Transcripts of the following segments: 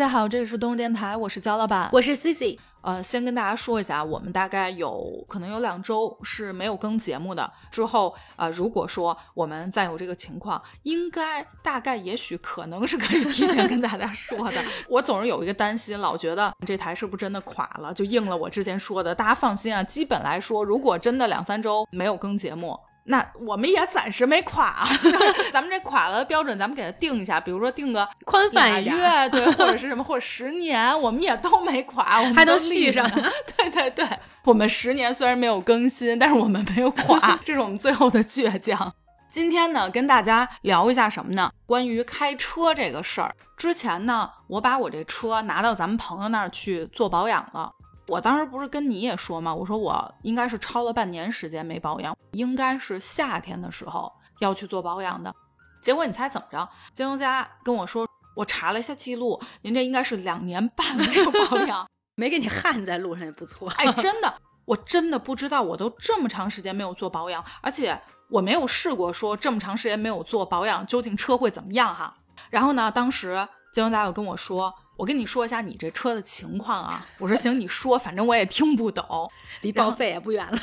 家好，这里是东日电台，我是焦老板，我是 Cici。呃，先跟大家说一下，我们大概有可能有两周是没有更节目的。之后，呃，如果说我们再有这个情况，应该大概也许可能是可以提前跟大家说的。我总是有一个担心，老觉得这台是不是真的垮了，就应了我之前说的。大家放心啊，基本来说，如果真的两三周没有更节目。那我们也暂时没垮，咱们这垮了的标准，咱们给它定一下，比如说定个宽泛一月，对，或者是什么，或者十年，我们也都没垮，我们还能续上。对对对，我们十年虽然没有更新，但是我们没有垮，这是我们最后的倔强。今天呢，跟大家聊一下什么呢？关于开车这个事儿。之前呢，我把我这车拿到咱们朋友那儿去做保养了。我当时不是跟你也说吗？我说我应该是超了半年时间没保养，应该是夏天的时候要去做保养的。结果你猜怎么着？金融家跟我说，我查了一下记录，您这应该是两年半没有保养，没给你焊在路上也不错。哎，真的，我真的不知道，我都这么长时间没有做保养，而且我没有试过说这么长时间没有做保养，究竟车会怎么样哈？然后呢，当时金融家又跟我说。我跟你说一下你这车的情况啊，我说行，你说，反正我也听不懂，离报废也不远了。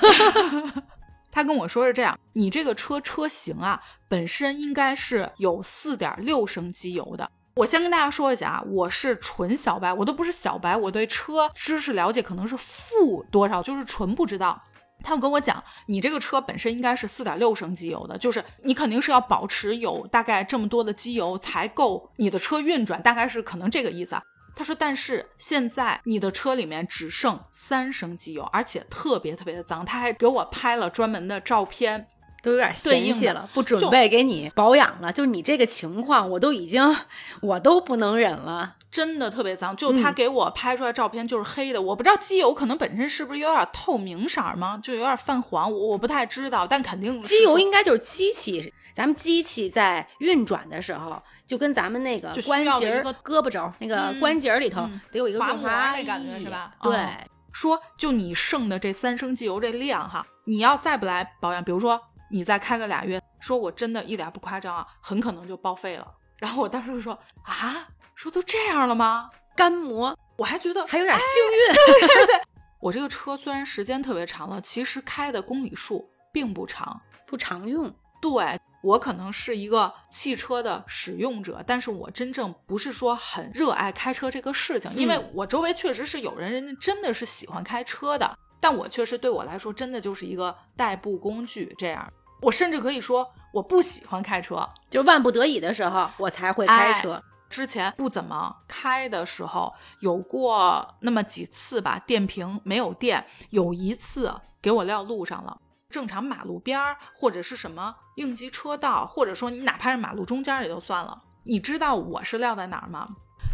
他跟我说是这样，你这个车车型啊，本身应该是有四点六升机油的。我先跟大家说一下啊，我是纯小白，我都不是小白，我对车知识了解可能是负多少，就是纯不知道。他跟我讲，你这个车本身应该是四点六升机油的，就是你肯定是要保持有大概这么多的机油才够你的车运转，大概是可能这个意思啊。他说，但是现在你的车里面只剩三升机油，而且特别特别的脏。他还给我拍了专门的照片，都有点嫌弃了，不准备给你保养了。就你这个情况，我都已经 我都不能忍了。真的特别脏，就他给我拍出来照片就是黑的，我不知道机油可能本身是不是有点透明色吗？就有点泛黄，我我不太知道，但肯定机油应该就是机器，咱们机器在运转的时候，就跟咱们那个关节、胳膊肘那个关节里头得有一个润滑那感觉是吧？对，说就你剩的这三升机油这量哈，你要再不来保养，比如说你再开个俩月，说我真的一点不夸张啊，很可能就报废了。然后我当时就说啊。说都这样了吗？干磨，我还觉得还有点幸运。对对对，我这个车虽然时间特别长了，其实开的公里数并不长，不常用。对我可能是一个汽车的使用者，但是我真正不是说很热爱开车这个事情，因为我周围确实是有人，人家真的是喜欢开车的，但我确实对我来说真的就是一个代步工具。这样，我甚至可以说我不喜欢开车，就万不得已的时候我才会开车。之前不怎么开的时候，有过那么几次吧，电瓶没有电，有一次给我撂路上了。正常马路边儿或者是什么应急车道，或者说你哪怕是马路中间也就算了。你知道我是撂在哪儿吗？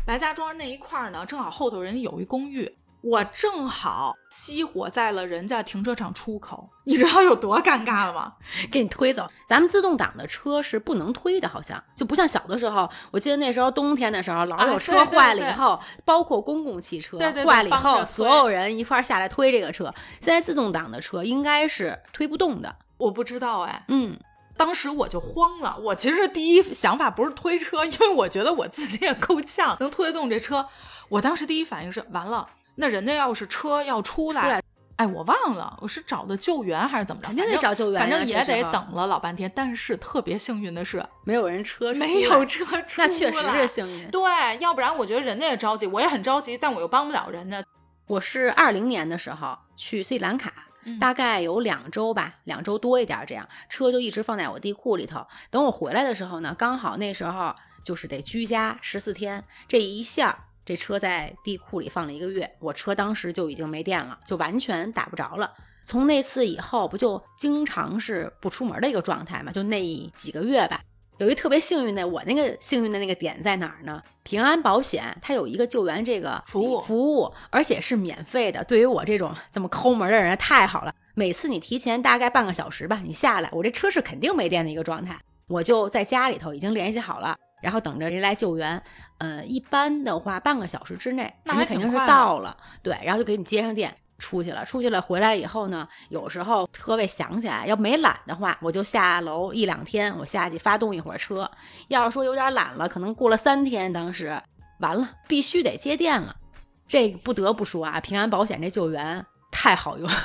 白家庄那一块儿呢，正好后头人有一公寓。我正好熄火在了人家停车场出口，你知道有多尴尬了吗？给你推走。咱们自动挡的车是不能推的，好像就不像小的时候。我记得那时候冬天的时候，老有车坏了以后，包括公共汽车坏了以后，所有人一块下来推这个车。现在自动挡的车应该是推不动的，我不知道哎。嗯，当时我就慌了。我其实第一想法不是推车，因为我觉得我自己也够呛，能推得动这车。我当时第一反应是完了。那人家要是车要出来，哎，我忘了我是找的救援还是怎么着？肯定得找救援，反正也得等了老半天。但是特别幸运的是，没有人车，没有车出，那确实是幸运。对，要不然我觉得人家也着急，我也很着急，但我又帮不了人家。我是二零年的时候去斯里兰卡，大概有两周吧，两周多一点这样，车就一直放在我地库里头。等我回来的时候呢，刚好那时候就是得居家十四天，这一下。这车在地库里放了一个月，我车当时就已经没电了，就完全打不着了。从那次以后，不就经常是不出门的一个状态嘛？就那几个月吧。有一特别幸运的，我那个幸运的那个点在哪儿呢？平安保险它有一个救援这个服务，服务而且是免费的。对于我这种这么抠门的人，太好了。每次你提前大概半个小时吧，你下来，我这车是肯定没电的一个状态，我就在家里头已经联系好了。然后等着人来救援，呃，一般的话半个小时之内，那肯定是到了。对，然后就给你接上电，出去了。出去了回来以后呢，有时候车位想起来，要没懒的话，我就下楼一两天，我下去发动一会儿车。要是说有点懒了，可能过了三天，当时完了，必须得接电了。这不得不说啊，平安保险这救援太好用了。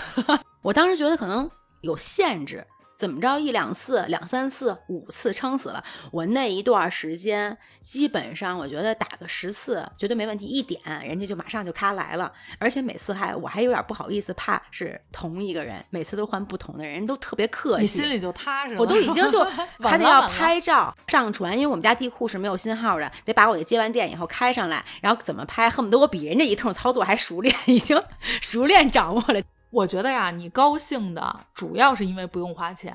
我当时觉得可能有限制。怎么着一两次、两三次、五次撑死了。我那一段时间，基本上我觉得打个十次绝对没问题。一点人家就马上就咔来了，而且每次还我还有点不好意思，怕是同一个人，每次都换不同的人，都特别客气，你心里就踏实了。我都已经就 还得要拍照上传，因为我们家地库是没有信号的，得把我接完电以后开上来，然后怎么拍，恨不得我比人家一通操作还熟练，已经熟练掌握了。我觉得呀，你高兴的主要是因为不用花钱，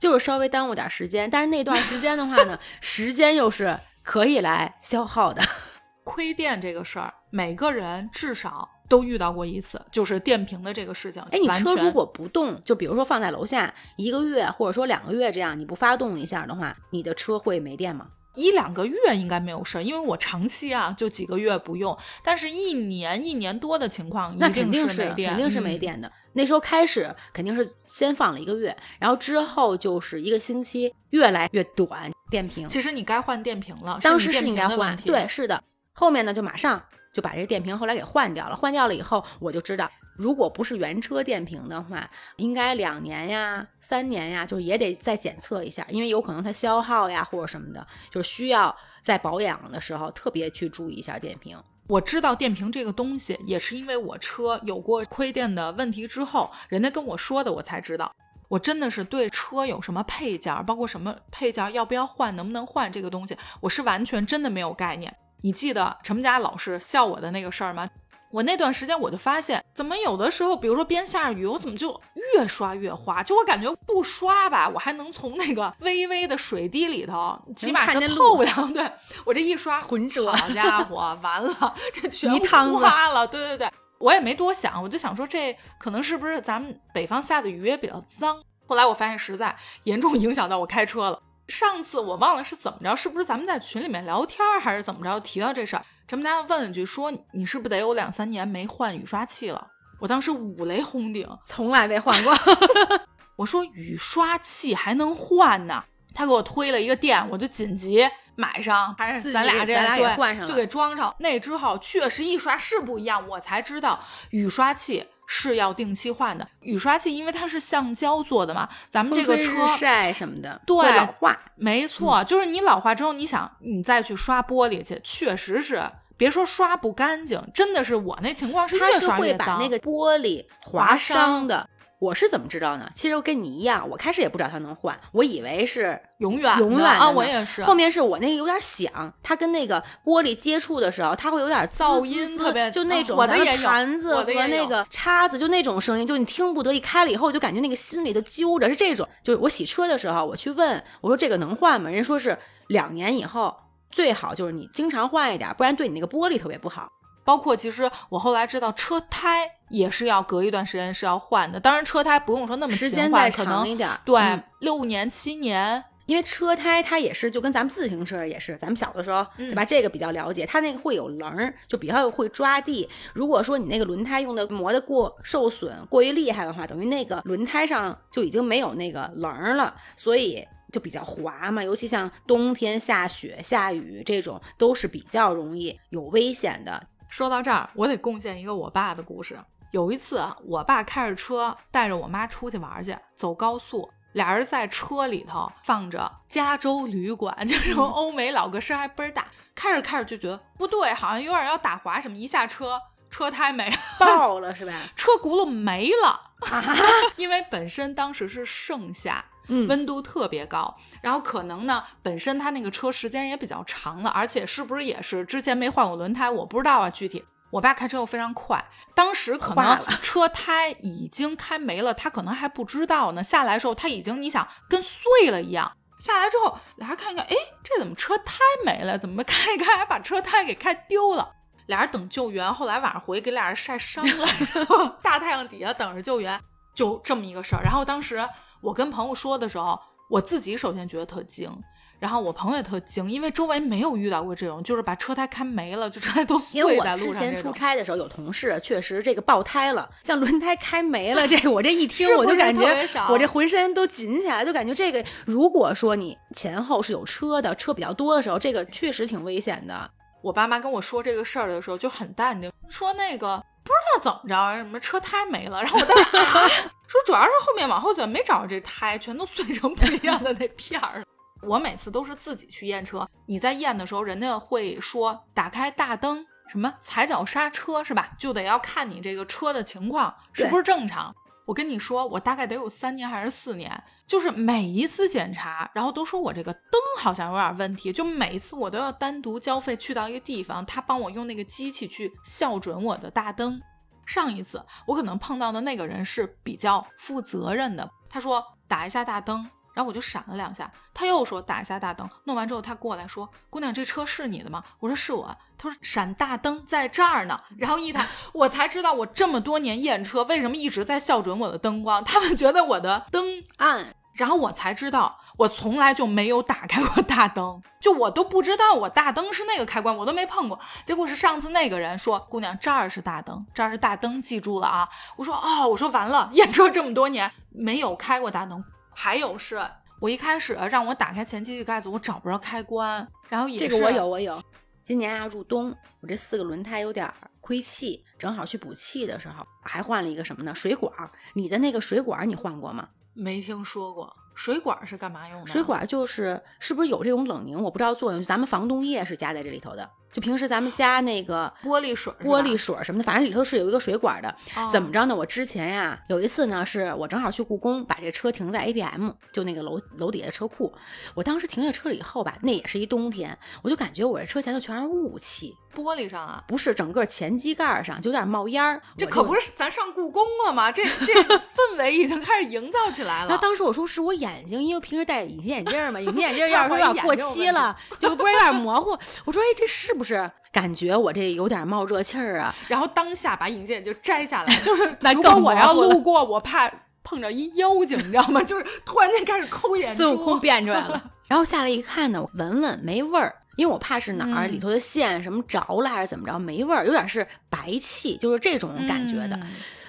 就是稍微耽误点时间。但是那段时间的话呢，时间又是可以来消耗的。亏电这个事儿，每个人至少都遇到过一次，就是电瓶的这个事情。哎，你车如果不动，就比如说放在楼下一个月或者说两个月这样，你不发动一下的话，你的车会没电吗？一两个月应该没有事儿，因为我长期啊就几个月不用，但是一年一年多的情况，那肯定是没电，肯定是没电的。那时候开始肯定是先放了一个月，然后之后就是一个星期，越来越短电瓶。其实你该换电瓶了，当时是应该换，对，是的。后面呢就马上就把这个电瓶后来给换掉了，换掉了以后我就知道。如果不是原车电瓶的话，应该两年呀、三年呀，就也得再检测一下，因为有可能它消耗呀或者什么的，就需要在保养的时候特别去注意一下电瓶。我知道电瓶这个东西，也是因为我车有过亏电的问题之后，人家跟我说的，我才知道。我真的是对车有什么配件，包括什么配件要不要换，能不能换这个东西，我是完全真的没有概念。你记得陈家老师笑我的那个事儿吗？我那段时间我就发现，怎么有的时候，比如说边下着雨，我怎么就越刷越花？就我感觉不刷吧，我还能从那个微微的水滴里头，起码是透亮。对我这一刷，浑浊，好家伙，完了，这全花了。对对对，我也没多想，我就想说，这可能是不是咱们北方下的雨也比较脏？后来我发现，实在严重影响到我开车了。上次我忘了是怎么着，是不是咱们在群里面聊天还是怎么着提到这事儿？陈家问了句说：“你是不是得有两三年没换雨刷器了？”我当时五雷轰顶，从来没换过。我说雨刷器还能换呢？他给我推了一个店，我就紧急买上，还是咱俩这俩给换上，就给装上。那之后确实一刷是不一样，我才知道雨刷器。是要定期换的雨刷器，因为它是橡胶做的嘛。咱们这个车晒什么的，对老化，没错，就是你老化之后，你想你再去刷玻璃去，确实是别说刷不干净，真的是我那情况是越刷越脏，会把那个玻璃划伤的。我是怎么知道呢？其实我跟你一样，我开始也不知道它能换，我以为是永远永远啊，我也是。后面是我那个有点响，它跟那个玻璃接触的时候，它会有点噪音，特别就那种我的盘子和那个叉子就那种声音，就你听不得。一开了以后，就感觉那个心里头揪着，是这种。就是我洗车的时候，我去问我说这个能换吗？人说是两年以后最好就是你经常换一点，不然对你那个玻璃特别不好。包括其实我后来知道车胎也是要隔一段时间是要换的，当然车胎不用说那么时间再长一点，对，六年七年，因为车胎它也是就跟咱们自行车也是，咱们小的时候对吧？这个比较了解，它那个会有棱儿，就比较会抓地。如果说你那个轮胎用的磨的过受损过于厉害的话，等于那个轮胎上就已经没有那个棱儿了，所以就比较滑嘛。尤其像冬天下雪下雨这种，都是比较容易有危险的。说到这儿，我得贡献一个我爸的故事。有一次，我爸开着车带着我妈出去玩去，走高速，俩人在车里头放着《加州旅馆》，就是欧美老歌声，还倍儿大。开着开着就觉得不对，好像有点要打滑什么。一下车，车胎没爆了是吧？车轱辘没了，因为本身当时是盛夏。嗯，温度特别高，然后可能呢，本身它那个车时间也比较长了，而且是不是也是之前没换过轮胎，我不知道啊，具体。我爸开车又非常快，当时可能车胎已经开没了，他可能还不知道呢。下来的时候他已经，你想跟碎了一样。下来之后，俩人看一看，哎，这怎么车胎没了？怎么开开还把车胎给开丢了？俩人等救援，后来晚上回给俩人晒伤了，大太阳底下等着救援，就这么一个事儿。然后当时。我跟朋友说的时候，我自己首先觉得特惊，然后我朋友也特惊，因为周围没有遇到过这种，就是把车胎开没了，就车胎都碎在路上。之前出差的时候有同事确实这个爆胎了，像轮胎开没了，这我这一听我就感觉我这浑身都紧起来，就感觉这个如果说你前后是有车的，车比较多的时候，这个确实挺危险的。我爸妈跟我说这个事儿的时候就很淡定，说那个不知道怎么着，什么车胎没了。然后我当时啊，说主要是后面往后走没找着这胎，全都碎成不一样的那片儿了。我每次都是自己去验车，你在验的时候，人家会说打开大灯，什么踩脚刹车是吧？就得要看你这个车的情况是不是正常。我跟你说，我大概得有三年还是四年，就是每一次检查，然后都说我这个灯好像有点问题，就每一次我都要单独交费去到一个地方，他帮我用那个机器去校准我的大灯。上一次我可能碰到的那个人是比较负责任的，他说打一下大灯。然后我就闪了两下，他又说打一下大灯，弄完之后他过来说：“姑娘，这车是你的吗？”我说：“是我。”他说：“闪大灯在这儿呢。”然后一抬，我才知道我这么多年验车为什么一直在校准我的灯光，他们觉得我的灯暗。然后我才知道我从来就没有打开过大灯，就我都不知道我大灯是那个开关，我都没碰过。结果是上次那个人说：“姑娘，这儿是大灯，这儿是大灯，记住了啊。”我说：“哦，我说完了，验车这么多年没有开过大灯。”还有是，我一开始让我打开前机器盖子，我找不着开关，然后也这个我有我有。今年啊入冬，我这四个轮胎有点亏气，正好去补气的时候，还换了一个什么呢？水管。你的那个水管你换过吗？没听说过。水管是干嘛用的？水管就是是不是有这种冷凝？我不知道作用。咱们防冻液是加在这里头的。就平时咱们家那个玻璃水、玻璃水什么的，反正里头是有一个水管的。怎么着呢？我之前呀有一次呢，是我正好去故宫，把这车停在 ABM，就那个楼楼底下车库。我当时停下车了以后吧，那也是一冬天，我就感觉我这车前头全是雾气。玻璃上啊？不是，整个前机盖上就有点冒烟儿。这可不是咱上故宫了吗？这这氛围已经开始营造起来了。那当时我说是我眼睛，因为平时戴隐形眼镜嘛，隐形眼镜 要是说有点过期了，就不是有点模糊。我说哎，这是不是？感觉我这有点冒热气儿啊，然后当下把眼镜摘下来，就是 如果我要路过，我怕碰着一妖精，你知道吗？就是突然间开始抠眼珠，孙悟空变出来了。然后下来一看呢，闻闻没味儿，因为我怕是哪儿里头的线什么着了还是怎么着，没味儿，有点是白气，就是这种感觉的。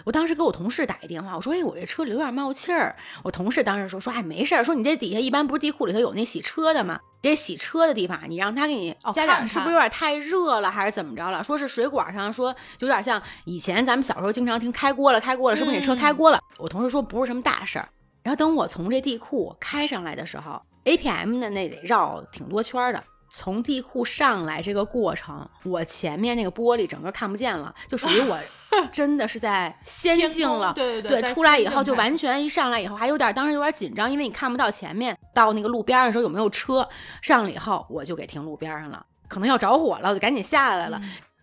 我当时给我同事打一电话，我说：“哎，我这车里有点冒气儿。”我同事当时说：“说哎，没事儿，说你这底下一般不是地库里头有那洗车的吗？这洗车的地方，你让他给你加点，是不是有点太热了，还是怎么着了？说是水管上说就有点像以前咱们小时候经常听开锅了，开锅了，是不是你车开锅了？”我同事说不是什么大事儿。然后等我从这地库开上来的时候，APM 的那得绕挺多圈的。从地库上来这个过程，我前面那个玻璃整个看不见了，就属于我 真的是在仙境了。对对对，出来以后就完全一上来以后还有点，当时有点紧张，因为你看不到前面到那个路边的时候有没有车。上了以后我就给停路边上了，可能要着火了，我就赶紧下来了，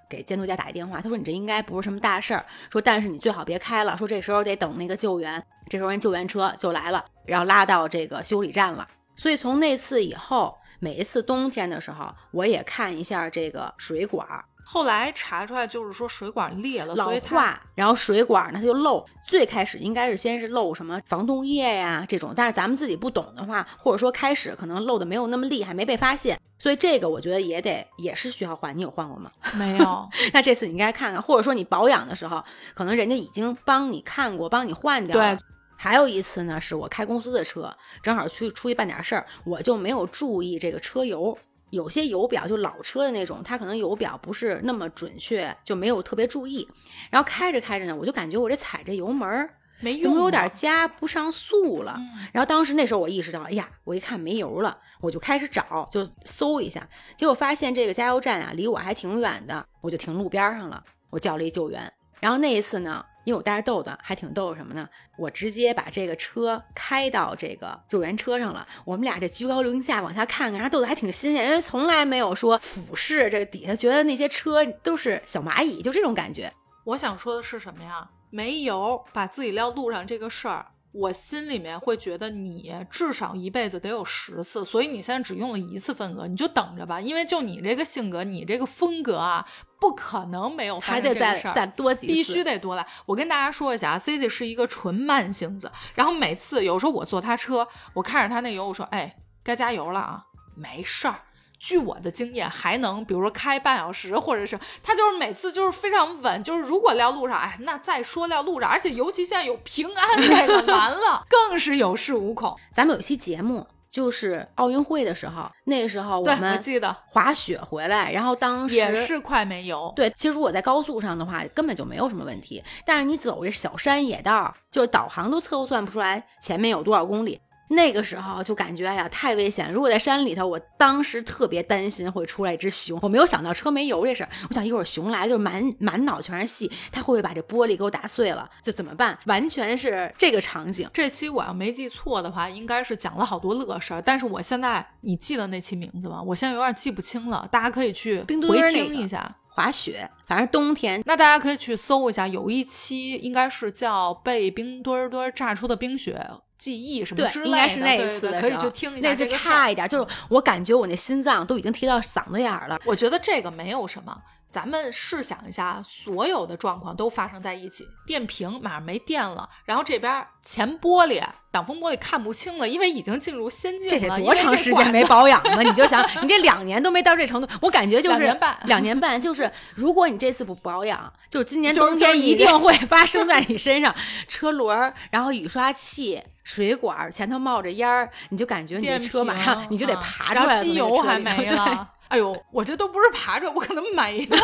给监督家打一电话，他说你这应该不是什么大事儿，说但是你最好别开了，说这时候得等那个救援，这时候人救援车就来了，然后拉到这个修理站了。所以从那次以后。每一次冬天的时候，我也看一下这个水管。后来查出来就是说水管裂了，老化，然后水管呢它就漏。最开始应该是先是漏什么防冻液呀这种，但是咱们自己不懂的话，或者说开始可能漏的没有那么厉害，没被发现。所以这个我觉得也得也是需要换。你有换过吗？没有。那这次你应该看看，或者说你保养的时候，可能人家已经帮你看过，帮你换掉了。还有一次呢，是我开公司的车，正好去出去办点事儿，我就没有注意这个车油。有些油表就老车的那种，它可能油表不是那么准确，就没有特别注意。然后开着开着呢，我就感觉我这踩着油门儿没怎么有点加不上速了。然后当时那时候我意识到，哎呀，我一看没油了，我就开始找，就搜一下，结果发现这个加油站啊离我还挺远的，我就停路边上了，我叫了一救援。然后那一次呢。因为我带着豆豆，还挺逗什么呢？我直接把这个车开到这个救援车上了。我们俩这居高临下往下看看，然后豆豆还挺新鲜，因为从来没有说俯视这底下，觉得那些车都是小蚂蚁，就这种感觉。我想说的是什么呀？没油，把自己撂路上这个事儿。我心里面会觉得你至少一辈子得有十次，所以你现在只用了一次份额，你就等着吧。因为就你这个性格，你这个风格啊，不可能没有还得再再多几次，必须得多来。我跟大家说一下啊，C C 是一个纯慢性子，然后每次有时候我坐他车，我看着他那油，我说哎，该加油了啊，没事儿。据我的经验，还能比如说开半小时，或者是他就是每次就是非常稳，就是如果撂路上，哎，那再说撂路上，而且尤其现在有平安这个完了，更是有恃无恐。咱们有一期节目就是奥运会的时候，那时候我们记得滑雪回来，然后当时也是快没油。对，其实如果在高速上的话，根本就没有什么问题。但是你走这小山野道，就是导航都测算不出来前面有多少公里。那个时候就感觉哎呀太危险。如果在山里头，我当时特别担心会出来一只熊。我没有想到车没油这事儿，我想一会儿熊来了，就满满脑全是戏，它会不会把这玻璃给我打碎了？这怎么办？完全是这个场景。这期我要没记错的话，应该是讲了好多乐事儿。但是我现在，你记得那期名字吗？我现在有点记不清了，大家可以去冰墩回墩听一下。滑雪，反正冬天那大家可以去搜一下，有一期应该是叫“被冰墩墩炸出的冰雪记忆”什么之，类的，应该是那次的时候去听一下。那次差一点，就是我感觉我那心脏都已经提到嗓子眼儿了。我觉得这个没有什么。咱们试想一下，所有的状况都发生在一起，电瓶马上没电了，然后这边前玻璃、挡风玻璃看不清了，因为已经进入仙境了。这得多长时间没保养了？你就想，你这两年都没到这程度，我感觉就是两年半两年半就是，如果你这次不保养，就是今年冬天一定会发生在你身上。车轮儿，然后雨刷器、水管儿前头冒着烟儿，你就感觉你的车马上你就得啊爬出来了。然后机油还没了。哎呦，我这都不是爬着，我可能没了。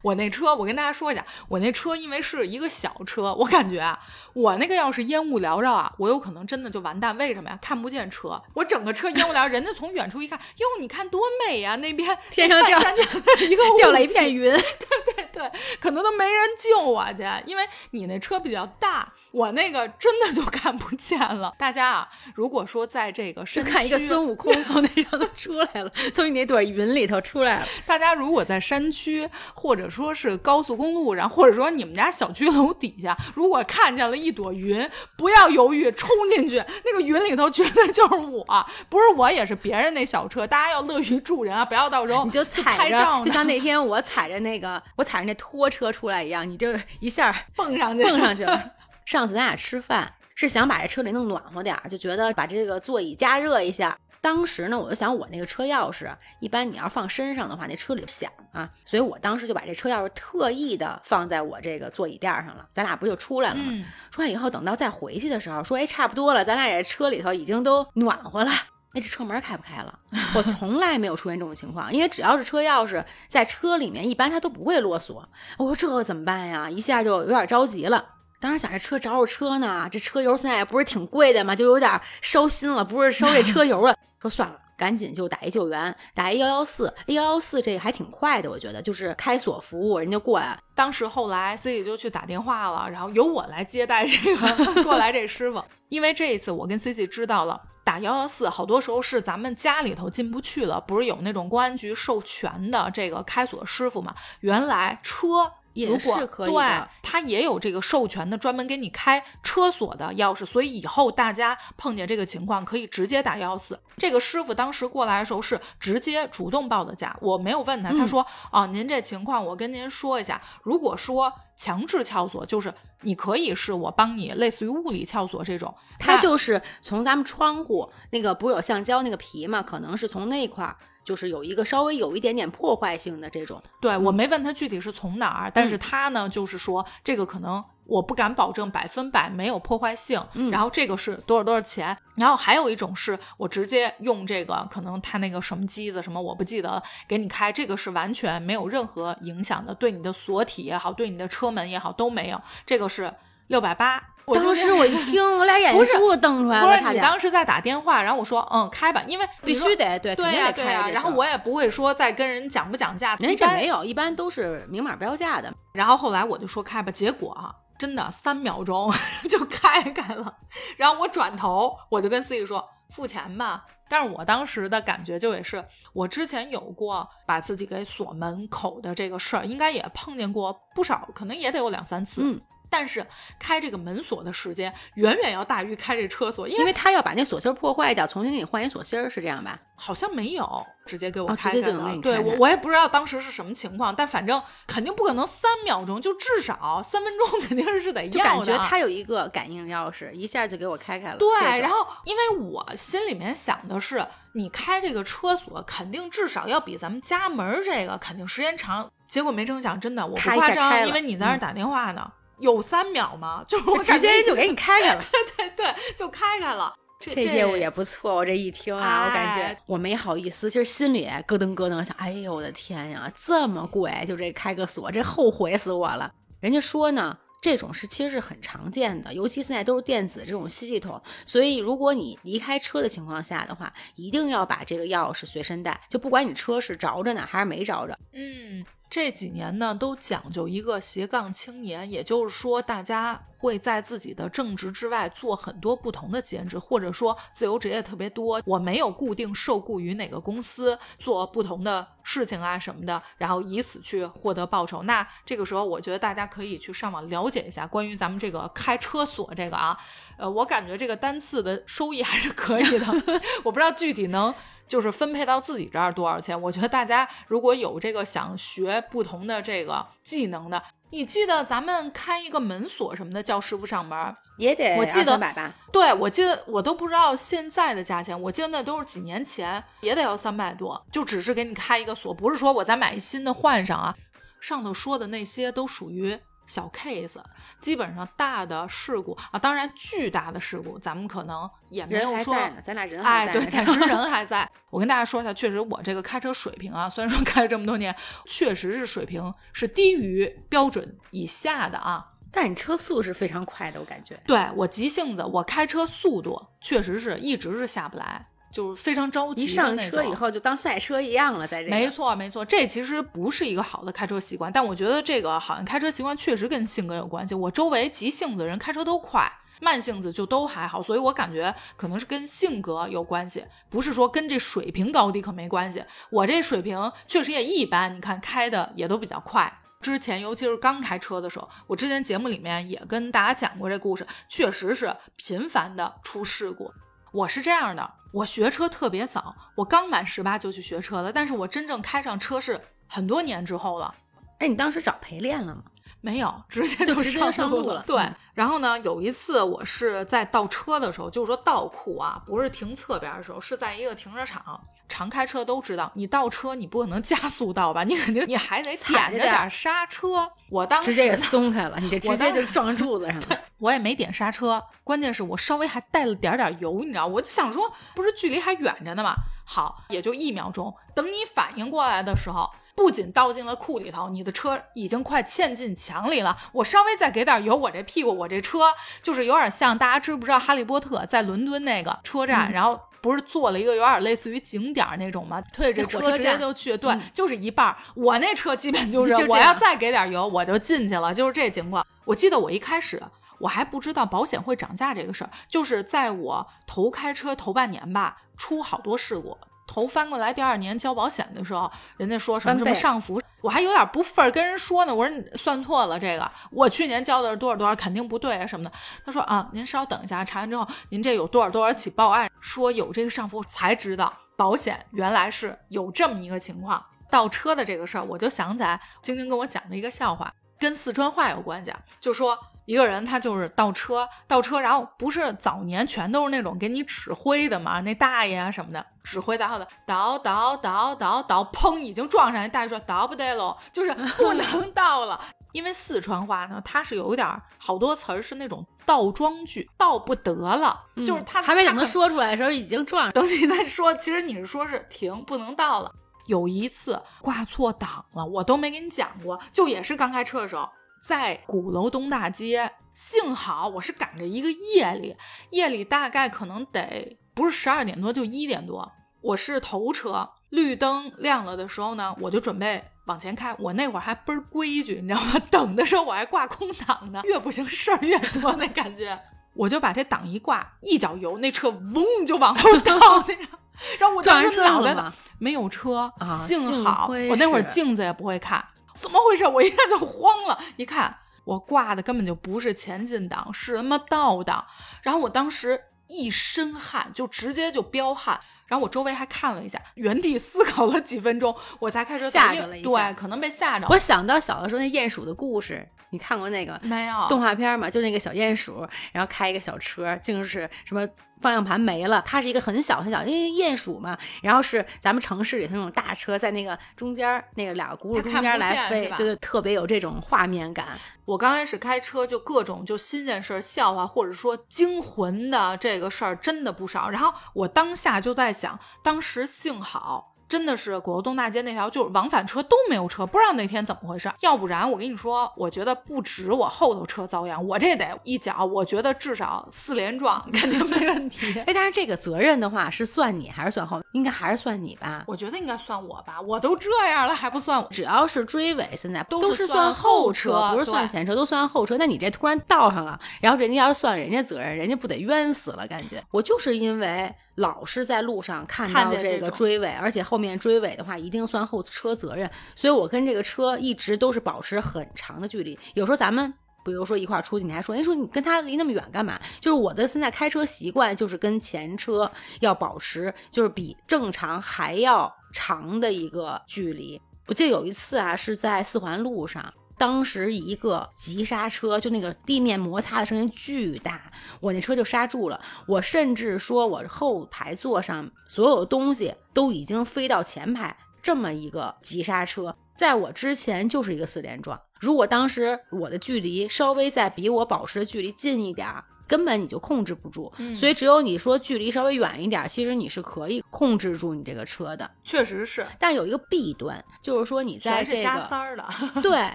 我那车，我跟大家说一下，我那车因为是一个小车，我感觉啊，我那个要是烟雾缭绕啊，我有可能真的就完蛋。为什么呀？看不见车，我整个车烟雾缭绕，人家从远处一看，哟，你看多美呀、那边天上掉 一个掉了一片云，对对对，可能都没人救我去，因为你那车比较大，我那个真的就看不见了。大家啊，如果说在这个就看一个孙悟空 从那上头出来了，从你那朵云里头出来了。大家如果在山区，或者说是高速公路上，或者说你们家小区楼底下，如果看见了一朵云，不要犹豫，冲进去，那个云里头绝对就是我，不是我也是别人那小车。大家要乐于助人啊，不要到时候你就踩着，就像那天我踩着那个我踩着那拖车出来一样，你就一下蹦上去，蹦上去了。上次咱俩吃饭是想把这车里弄暖和点儿，就觉得把这个座椅加热一下。当时呢，我就想我那个车钥匙，一般你要放身上的话，那车里响啊，所以我当时就把这车钥匙特意的放在我这个座椅垫上了。咱俩不就出来了吗？嗯，出来以后，等到再回去的时候，说哎差不多了，咱俩这车里头已经都暖和了。哎，这车门开不开了？我从来没有出现这种情况，因为只要是车钥匙在车里面，一般它都不会落锁。我说这怎么办呀？一下就有点着急了。当时想这车着着车呢，这车油现在也不是挺贵的嘛，就有点烧心了，不是烧这车油了。说算了，赶紧就打一救援，打一幺幺四，幺幺四这个还挺快的，我觉得就是开锁服务，人家过来当时后来 C 姐就去打电话了，然后由我来接待这个 过来这师傅，因为这一次我跟 C C 知道了。打幺幺四，好多时候是咱们家里头进不去了，不是有那种公安局授权的这个开锁师傅嘛？原来车也如果是可以他也有这个授权的，专门给你开车锁的钥匙，所以以后大家碰见这个情况可以直接打幺幺四。这个师傅当时过来的时候是直接主动报的价，我没有问他，他嗯说：“哦，您这情况我跟您说一下，如果说强制撬锁，就是你可以是我帮你类似于物理撬锁这种，那它就是从咱们窗户那个不是有橡胶那个皮嘛，可能是从那块儿，就是有一个稍微有一点点破坏性的这种。对我没问他具体是从哪儿，但是他呢就是说这个可能我不敢保证百分百没有破坏性，嗯然后这个是多少多少钱，然后还有一种是我直接用这个可能他那个什么机子什么我不记得给你开，这个是完全没有任何影响的，对你的锁体也好，对你的车门也好都没有，这个是六百八。我当时我一听，我俩 眼睛珠子瞪出来了，差点。当时在打电话，然后我说嗯开吧，因为必须得对，肯对定呀对呀，得开这然后我也不会说再跟人讲不讲价，人家这没有，一般都是明码标价的。然后后来我就说开吧，结果啊，真的三秒钟 就开开了。然后我转头我就跟司机说付钱吧。但是我当时的感觉就也是，我之前有过把自己给锁门口的这个事儿，应该也碰见过不少，可能也得有两三次。嗯，但是开这个门锁的时间远远要大于开这车锁，因为因为他要把那锁芯儿破坏掉，重新给你换一锁芯儿，是这样吧？好像没有直接给我哦开开的。直接就能给你对我我也不知道当时是什么情况，但反正肯定不可能三秒钟，就至少三分钟肯定是得要的。就感觉他有一个感应钥匙，一下就给我开开了。对，然后因为我心里面想的是，你开这个车锁肯定至少要比咱们家门儿这个肯定时间长。结果没成想，真的我不夸张，因为你在那打电话呢，有三秒吗？就直接就给你开开了。对对对，就开开了。这业务也不错。我这一听啊，我感觉我没好意思，其实心里咯噔咯噔想，哎呦我的天呀，这么贵，就这开个锁，这后悔死我了。人家说呢。这种是其实是很常见的，尤其现在都是电子这种系统，所以如果你离开车的情况下的话，一定要把这个钥匙随身带，就不管你车是着着呢还是没着着。嗯，这几年呢都讲究一个斜杠青年，也就是说大家。会在自己的正职之外做很多不同的兼职，或者说自由职业特别多。我没有固定受雇于哪个公司做不同的事情啊什么的，然后以此去获得报酬。那这个时候，我觉得大家可以去上网了解一下关于咱们这个开车锁这个啊。呃，我感觉这个单次的收益还是可以的。我不知道具体能就是分配到自己这儿多少钱。我觉得大家如果有这个想学不同的这个技能的。你记得咱们开一个门锁什么的，叫师傅上门也得我记得百吧？对，我记得我都不知道现在的价钱，我记得那都是几年前，也得要三百多，就只是给你开一个锁，不是说我再买一新的换上啊。上头说的那些都属于。小 case，基本上大的事故啊，当然巨大的事故，咱们可能也没有说，咱俩人还在，哎，对，暂时人还在。我跟大家说一下，确实我这个开车水平啊，虽然说开了这么多年，确实是水平是低于标准以下的啊。但你车速是非常快的，我感觉。对我急性子，我开车速度确实是一直是下不来。就是非常着急，一上车以后就当赛车一样了，在这。没错，没错，这其实不是一个好的开车习惯，但我觉得这个好像开车习惯确实跟性格有关系。我周围急性子的人开车都快，慢性子就都还好，所以我感觉可能是跟性格有关系，不是说跟这水平高低可没关系。我这水平确实也一般，你看开的也都比较快。之前尤其是刚开车的时候，我之前节目里面也跟大家讲过这故事，确实是频繁的出事故。我是这样的，我学车特别早，我刚满十八就去学车了，但是我真正开上车是很多年之后了。哎，你当时找陪练了吗？没有，直接就直接上路了。对，然后呢，有一次我是在倒车的时候，就是说倒库啊，不是停侧边的时候，是在一个停车场。常开车都知道，你倒车你不可能加速倒吧？你肯定你还得踩着点刹车。我当时直接给松开了，你这直接就撞柱子上了。我也没点刹车，关键是我稍微还带了点点油，你知道？我就想说，不是距离还远着呢吗？好，也就一秒钟。等你反应过来的时候。不仅倒进了库里头，你的车已经快嵌进墙里了。我稍微再给点油，我这屁股，我这车就是有点像大家知不知道《哈利波特》在伦敦那个车站，然后不是做了一个有点类似于景点那种吗？推着这车直接就去，对，就是一半。我那车基本就 是，我要再给点油，我就进去了，就是这情况。我记得我一开始我还不知道保险会涨价这个事儿，就是在我头开车头半年吧，出好多事故。头翻过来，第二年交保险的时候，人家说什么什么上浮，我还有点不忿儿跟人说呢。我说你算错了，这个我去年交的是多少多少，肯定不对啊什么的。他说啊，您稍等一下，查完之后您这有多少多少起报案，说有这个上浮，才知道保险原来是有这么一个情况。倒车的这个事儿，我就想起来晶晶跟我讲的一个笑话，跟四川话有关系啊，就说。一个人他就是倒车，倒车，然后不是早年全都是那种给你指挥的嘛，那大爷啊什么的指挥倒的，倒倒倒倒倒，砰，已经撞上，大爷说倒不得喽，就是不能 倒了。因为四川话呢，它是有一点好多词儿是那种倒装句，倒不得了，就是他还没等他说出来的时候已经撞，等你再说，其实你是说是停，不能倒了。有一次挂错档了，我都没给你讲过，就也是刚开车的时候。在鼓楼东大街，幸好我是赶着一个夜里，夜里大概可能得不是十二点多就一点多，我是头车，绿灯亮了的时候呢，我就准备往前开。我那会儿还倍儿规矩，你知道吗？等的时候我还挂空挡呢，越不行事儿越多那感觉，我就把这档一挂，一脚油，那车嗡就往后倒那个，然后我当时脑袋没有车，幸好我那会儿镜子也不会看。怎么回事？我一下就慌了，一看我挂的根本就不是前进档，是他妈倒档。然后我当时一身汗，就直接就飙汗。然后我周围还看了一下，原地思考了几分钟，我才开始吓着了一下对，可能被吓着。我想到小的时候那鼹鼠的故事，你看过那个没有动画片吗？就那个小鼹鼠，然后开一个小车，竟是什么方向盘没了，它是一个很小很小，因为鼹鼠嘛。然后是咱们城市里头那种大车，在那个中间儿那个两个轱辘中间来飞，对对，特别有这种画面感。我刚开始开车就各种就新鲜事儿、笑话，或者说惊魂的这个事儿真的不少。然后我当下就在想，当时幸好。真的是果东大街那条，就是往返车都没有车，不知道那天怎么回事。要不然我跟你说，我觉得不止我后头车遭殃，我这得一脚，我觉得至少四连撞 肯定没问题。哎，但是这个责任的话是算你还是算后？应该还是算你吧？我觉得应该算我吧，我都这样了还不算我？只要是追尾，现在都是算后车，不是算前车，都算后车。那你这突然倒上了，然后人家要是算人家责任，人家不得冤死了？感觉我就是因为。老是在路上看到这个追尾，而且后面面追尾的话一定算后车责任，所以我跟这个车一直都是保持很长的距离。有时候咱们比如说一块出去，你还说，哎，说你跟他离那么远干嘛？就是我的现在开车习惯就是跟前车要保持就是比正常还要长的一个距离。我记得有一次啊，是在四环路上。当时一个急刹车，就那个地面摩擦的声音巨大，我那车就刹住了。我甚至说，我后排座上所有的东西都已经飞到前排。这么一个急刹车，在我之前就是一个四连撞。如果当时我的距离稍微再比我保持的距离近一点儿，根本你就控制不住。所以只有你说距离稍微远一点，其实你是可以控制住你这个车的。确实是，但有一个弊端，就是说你在这个加塞儿的，对。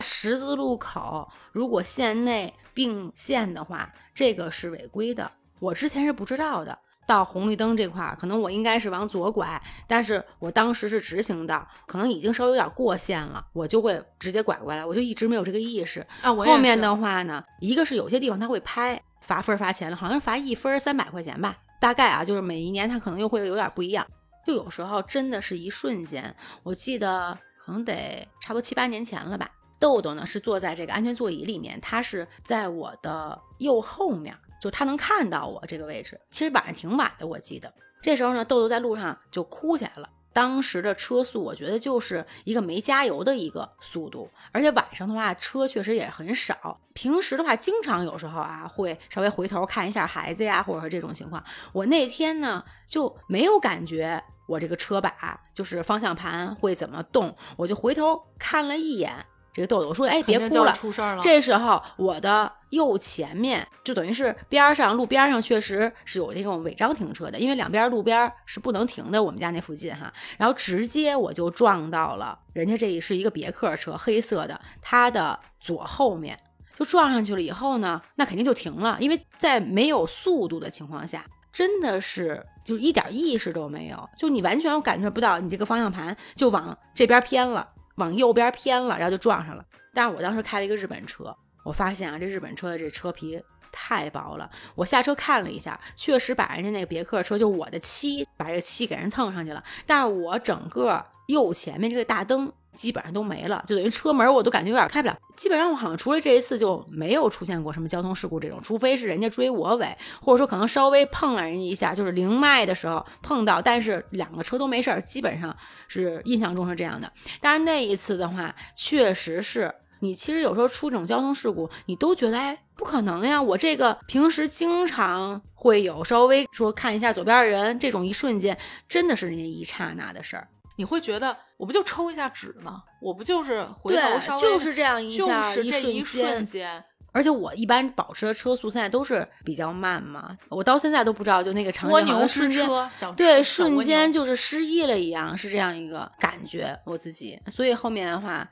十字路口如果线内并线的话，这个是违规的。我之前是不知道的。到红绿灯这块儿，可能我应该是往左拐，但是我当时是直行的，可能已经稍微有点过线了，我就会直接拐过来。我就一直没有这个意识啊。后面的话呢，一个是有些地方他会拍罚分罚钱了，好像是罚一分三百块钱吧，大概啊，就是每一年他可能又会有点不一样。就有时候真的是一瞬间，我记得可能得差不多七八年前了吧。豆豆呢是坐在这个安全座椅里面，他是在我的右后面，就他能看到我这个位置。其实晚上挺晚的，我记得这时候呢，豆豆在路上就哭起来了。当时的车速，我觉得就是一个没加油的一个速度，而且晚上的话车确实也很少。平时的话，经常有时候啊会稍微回头看一下孩子呀，或者说这种情况。我那天呢就没有感觉我这个车把就是方向盘会怎么动，我就回头看了一眼。这个豆豆说：“哎，别哭了，出事了。”这时候，我的右前面就等于是边上路边上确实是有那种违章停车的，因为两边路边是不能停的。我们家那附近哈，然后直接我就撞到了人家这是一个别克车，黑色的，它的左后面就撞上去了。以后呢，那肯定就停了，因为在没有速度的情况下，真的是就一点意识都没有，就你完全感觉不到你这个方向盘就往这边偏了。往右边偏了，然后就撞上了。但是我当时开了一个日本车，我发现啊，这日本车的这车皮太薄了。我下车看了一下，确实把人家那个别克车，就我的漆，把这漆给人蹭上去了。但是我整个右前面这个大灯。基本上都没了，就等于车门我都感觉有点开不了。基本上我好像除了这一次就没有出现过什么交通事故这种，除非是人家追我尾，或者说可能稍微碰了人家一下，就是零迈的时候碰到，但是两个车都没事儿，基本上是印象中是这样的。但是那一次的话，确实是你其实有时候出这种交通事故，你都觉得哎不可能呀，我这个平时经常会有稍微说看一下左边的人，这种一瞬间真的是人家一刹那的事儿。你会觉得我不就抽一下纸吗？我不就是回头稍微就是这样一下，就是这一瞬间。而且我一般保持的车速现在都是比较慢嘛，我到现在都不知道就那个场景蜗牛瞬间对瞬间就是失忆了一样，是这样一个感觉我自己。所以后面的话，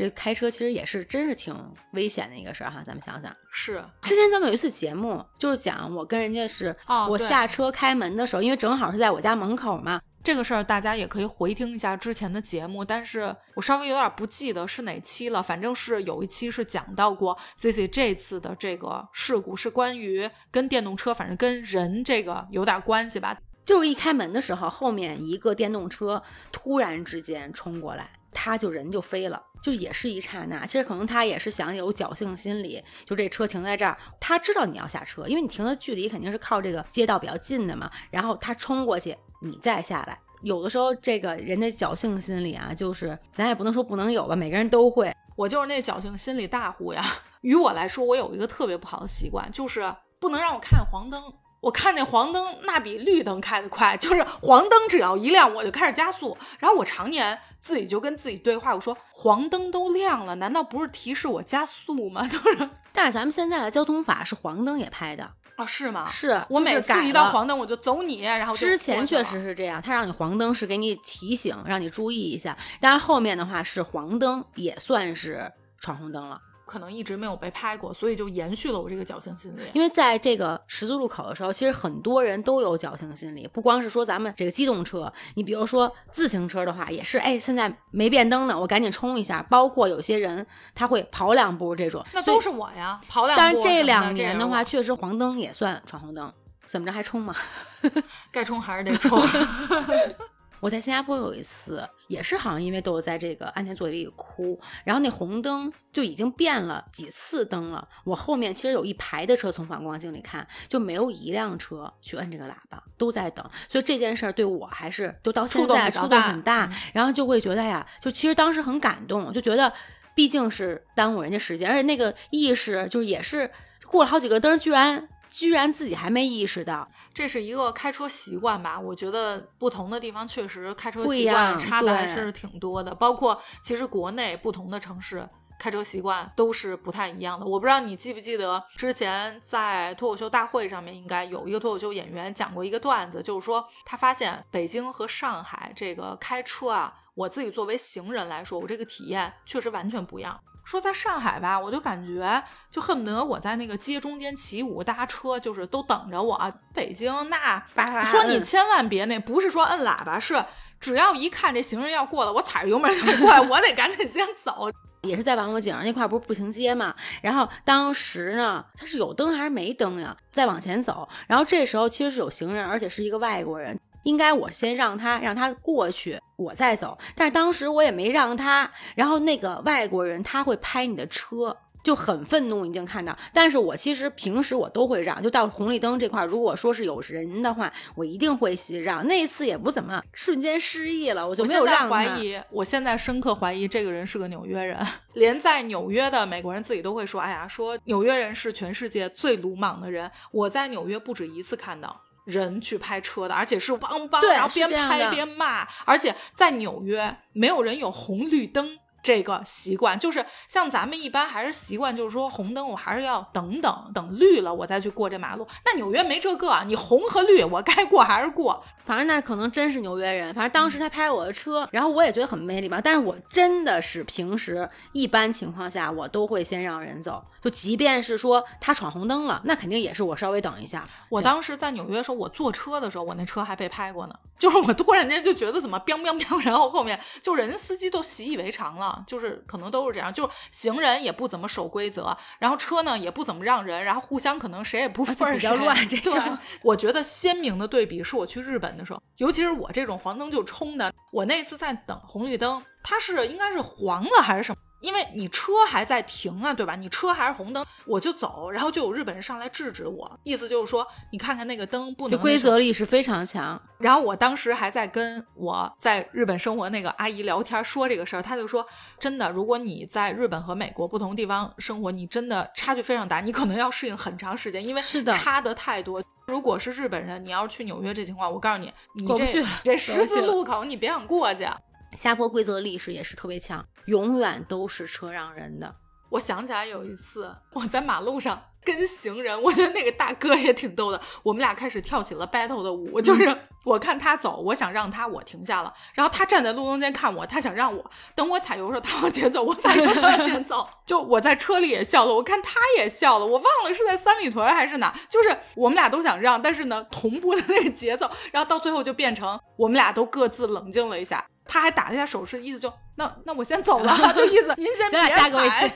这开车其实也是真是挺危险的一个事儿哈。咱们想想，是之前咱们有一次节目就是讲我跟人家是我下车开门的时候，因为正好是在我家门口嘛。这个事儿大家也可以回听一下之前的节目，但是我稍微有点不记得是哪期了，反正是有一期是讲到过 C C 这次的这个事故是关于跟电动车，反正跟人这个有点关系吧。就是一开门的时候，后面一个电动车突然之间冲过来，他就人就飞了，就也是一刹那。其实可能他也是想有侥幸心理，就这车停在这儿，他知道你要下车，因为你停的距离肯定是靠这个街道比较近的嘛。然后他冲过去。你再下来。有的时候，这个人的侥幸心理啊，就是咱也不能说不能有吧，每个人都会。我就是那侥幸心理大户呀。于我来说，我有一个特别不好的习惯，就是不能让我看黄灯。我看那黄灯，那比绿灯开得快。就是黄灯只要一亮，我就开始加速。然后我常年自己就跟自己对话，我说黄灯都亮了，难道不是提示我加速吗？就是，但是咱们现在的交通法是黄灯也拍的。啊，是吗？是我每次一到黄灯我就走你，然后之前确实是这样，他让你黄灯是给你提醒，让你注意一下，但是后面的话是黄灯也算是闯红灯了。可能一直没有被拍过，所以就延续了我这个侥幸心理。因为在这个十字路口的时候，其实很多人都有侥幸心理，不光是说咱们这个机动车，你比如说自行车的话，也是，哎，现在没变灯呢，我赶紧冲一下。包括有些人他会跑两步这种，那都是我呀，跑两步。但是这两年的话，确实黄灯也算闯红灯，怎么着还冲吗？该冲还是得冲。我在新加坡有一次，也是好像因为都是在这个安全座椅里哭，然后那红灯就已经变了几次灯了。我后面其实有一排的车从反光镜里看，就没有一辆车去摁这个喇叭，都在等。所以这件事儿对我还是都到现在触动很大，然后就会觉得呀，就其实当时很感动，就觉得毕竟是耽误人家时间，而且那个意识就是也是过了好几个灯，居然。居然自己还没意识到，这是一个开车习惯吧？我觉得不同的地方确实开车习惯差的还是挺多的。包括其实国内不同的城市开车习惯都是不太一样的。我不知道你记不记得之前在脱口秀大会上面，应该有一个脱口秀演员讲过一个段子，就是说他发现北京和上海这个开车啊，我自己作为行人来说，我这个体验确实完全不一样。说在上海吧，我就感觉就恨不得我在那个街中间起舞，大家车就是都等着我。北京那说你千万别那，不是说摁喇叭，是只要一看这行人要过了，我踩着油门就过来，我得赶紧先走。也是在王府井那块不是步行街嘛，然后当时呢，它是有灯还是没灯呀？再往前走，然后这时候其实是有行人，而且是一个外国人。应该我先让他让他过去，我再走。但是当时我也没让他，然后那个外国人他会拍你的车，就很愤怒。已经看到，但是我其实平时我都会让，就到红绿灯这块，如果说是有人的话，我一定会让。那次也不怎么，瞬间失忆了，我就没有让。怀疑，我现在深刻怀疑这个人是个纽约人，连在纽约的美国人自己都会说：“哎呀，说纽约人是全世界最鲁莽的人。”我在纽约不止一次看到。人去拍车的，而且是梆梆，然后边拍边骂，而且在纽约没有人有红绿灯。这个习惯就是像咱们一般还是习惯，就是说红灯我还是要等等等绿了我再去过这马路。那纽约没这个，你红和绿我该过还是过。反正那可能真是纽约人。反正当时他拍我的车，然后我也觉得很没礼貌。但是我真的是平时一般情况下我都会先让人走，就即便是说他闯红灯了，那肯定也是我稍微等一下。我当时在纽约的时候，我坐车的时候，我那车还被拍过呢。就是我突然间就觉得怎么彪彪彪，然后后面就人家司机都习以为常了。就是可能都是这样，就是行人也不怎么守规则，然后车呢也不怎么让人，然后互相可能谁也不分比较乱。这是我觉得鲜明的对比，是我去日本的时候，尤其是我这种黄灯就冲的，我那次在等红绿灯，它是应该是黄了还是什么？因为你车还在停啊，对吧？你车还是红灯，我就走，然后就有日本人上来制止我，意思就是说，你看看那个灯不能。规则意识非常强。然后我当时还在跟我在日本生活那个阿姨聊天，说这个事儿，她就说，真的，如果你在日本和美国不同地方生活，你真的差距非常大，你可能要适应很长时间，因为是的，差的太多。如果是日本人，你要是去纽约这情况，我告诉你，你过不去了，这十字路口你别想过去。新加坡规则历史也是特别强，永远都是车让人的。我想起来有一次，我在马路上跟行人，我觉得那个大哥也挺逗的。我们俩开始跳起了 battle 的舞，就是 我看他走，我想让他，我停下了，然后他站在路中间看我，他想让我等我踩油的时候，他往前走，我踩油他往前走。就我在车里也笑了，我看他也笑了，我忘了是在三里屯还是哪，就是我们俩都想让，但是呢同步的那个节奏，然后到最后就变成我们俩都各自冷静了一下。他还打了一下手势，意思就那那我先走了，就意思您先别加个微信。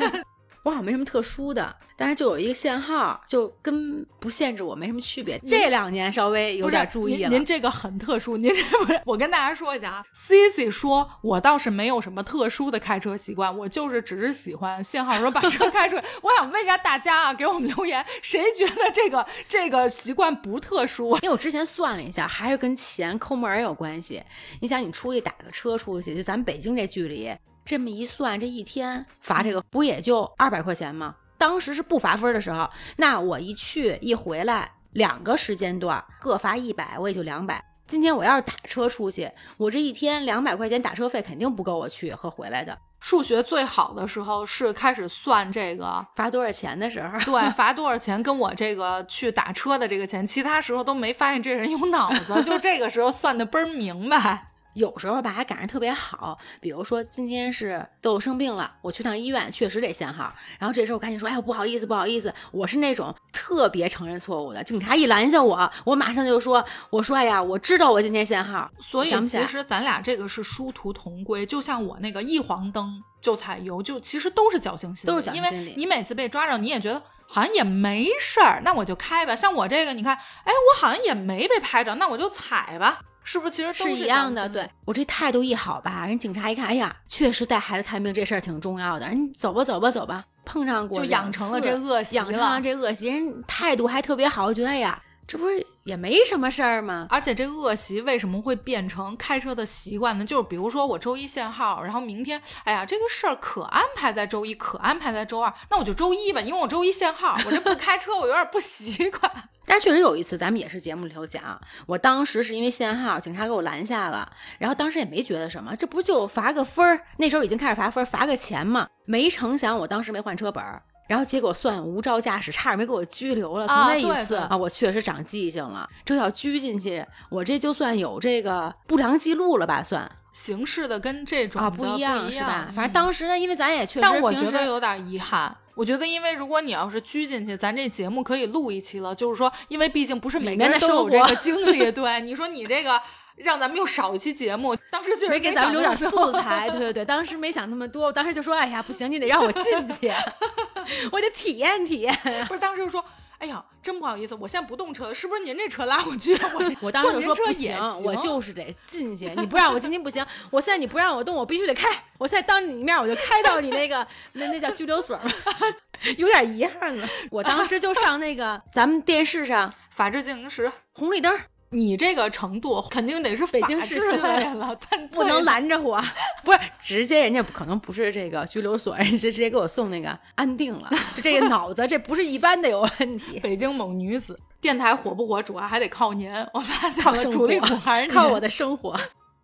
我好像没什么特殊的，但是就有一个限号，就跟不限制我没什么区别。这两年稍微有点注意了。您这个很特殊，您这不是我跟大家说一下啊。C C 说，我倒是没有什么特殊的开车习惯，我就是只是喜欢限号时候把车开出来。我想问一下大家啊，给我们留言，谁觉得这个这个习惯不特殊？因为我之前算了一下，还是跟钱抠门有关系。你想，你出去打个车出去，就咱们北京这距离。这么一算，这一天罚这个不也就二百块钱吗？当时是不罚分的时候，那我一去一回来，两个时间段各罚一百，我也就两百。今天我要是打车出去，我这一天两百块钱打车费肯定不够我去和回来的。数学最好的时候是开始算这个罚多少钱的时候，对，罚多少钱跟我这个去打车的这个钱，其他时候都没发现这人有脑子，就这个时候算的倍儿明白。有时候吧，还赶上特别好，比如说今天是豆豆生病了，我去趟医院，确实得限号。然后这时候我赶紧说：“哎呦，不好意思，不好意思。”我是那种特别承认错误的。警察一拦下我，我马上就说：“我说哎呀，我知道我今天限号。”所以其实咱俩这个是殊途同归。就像我那个一黄灯就踩油，就其实都是侥幸心理，都是侥幸心理。你每次被抓着，你也觉得好像也没事儿，那我就开吧。像我这个，你看，哎，我好像也没被拍着，那我就踩吧。是不是其实是一样的？对我这态度一好吧，人警察一看，哎呀，确实带孩子看病这事儿挺重要的。人走吧，走吧，走吧。碰上过就养成了这恶习，养成了这恶习，人态度还特别好，觉得哎呀，这不是也没什么事儿吗？而且这恶习为什么会变成开车的习惯呢？就是比如说我周一限号，然后明天，哎呀，这个事儿可安排在周一，可安排在周二，那我就周一吧，因为我周一限号，我这不 开车，我有点不习惯。但确实有一次，咱们也是节目里头讲，我当时是因为限号，警察给我拦下了，然后当时也没觉得什么，这不就罚个分儿？那时候已经开始罚分，罚个钱嘛。没成想，我当时没换车本儿，然后结果算无照驾驶，差点没给我拘留了。从那一次啊，我确实长记性了。这要拘进去，我这就算有这个不良记录了吧？算形式的跟这种啊不一样是吧？反正当时呢，因为咱也确实，但我觉得有点遗憾。我觉得，因为如果你要是拘进去，咱这节目可以录一期了。就是说，因为毕竟不是每个人都有这个经历。对，你说你这个让咱们又少一期节目，当时就是没给咱们留点素材。对对对，当时没想那么多，我当时就说：“哎呀，不行，你得让我进去，我得体验体验。”不是，当时就说。哎呀，真不好意思，我现在不动车，是不是您这车拉我去？我我当时就说不行，我就是得进去，你不让我进去，不行。我现在你不让我动，我必须得开。我现在当你面，我就开到你那个那那叫拘留所 有点遗憾了。我当时就上那个咱们电视上《法制进行时》红绿灯。你这个程度肯定得是北京市新闻了，不能拦着我，不是直接人家可能不是这个拘留所，人家直接给我送那个安定了。就这个脑子，这不是一般的有问题。北京某女子电台火不火，主要还得靠您。我发现了主力主还是 靠我的生活。